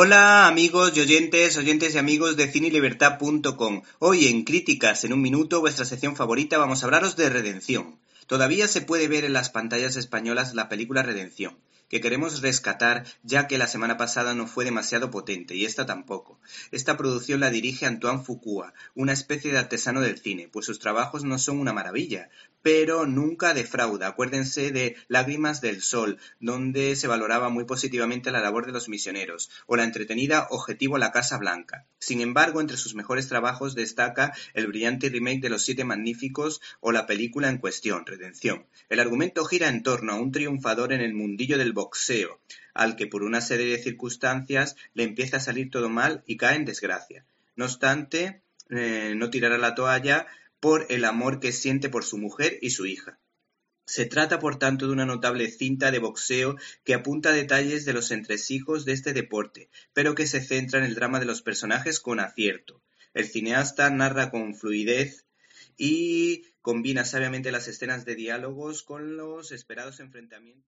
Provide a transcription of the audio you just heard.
Hola amigos y oyentes, oyentes y amigos de cinelibertad.com. Hoy en Críticas en un minuto, vuestra sección favorita, vamos a hablaros de Redención. Todavía se puede ver en las pantallas españolas la película Redención que queremos rescatar ya que la semana pasada no fue demasiado potente y esta tampoco. Esta producción la dirige Antoine Fuqua, una especie de artesano del cine, pues sus trabajos no son una maravilla, pero nunca defrauda. Acuérdense de Lágrimas del Sol, donde se valoraba muy positivamente la labor de los misioneros, o la entretenida Objetivo La Casa Blanca. Sin embargo, entre sus mejores trabajos destaca el brillante remake de Los Siete Magníficos o la película en cuestión, Redención. El argumento gira en torno a un triunfador en el mundillo del boxeo, al que por una serie de circunstancias le empieza a salir todo mal y cae en desgracia. No obstante, eh, no tirará la toalla por el amor que siente por su mujer y su hija. Se trata, por tanto, de una notable cinta de boxeo que apunta detalles de los entresijos de este deporte, pero que se centra en el drama de los personajes con acierto. El cineasta narra con fluidez y combina sabiamente las escenas de diálogos con los esperados enfrentamientos.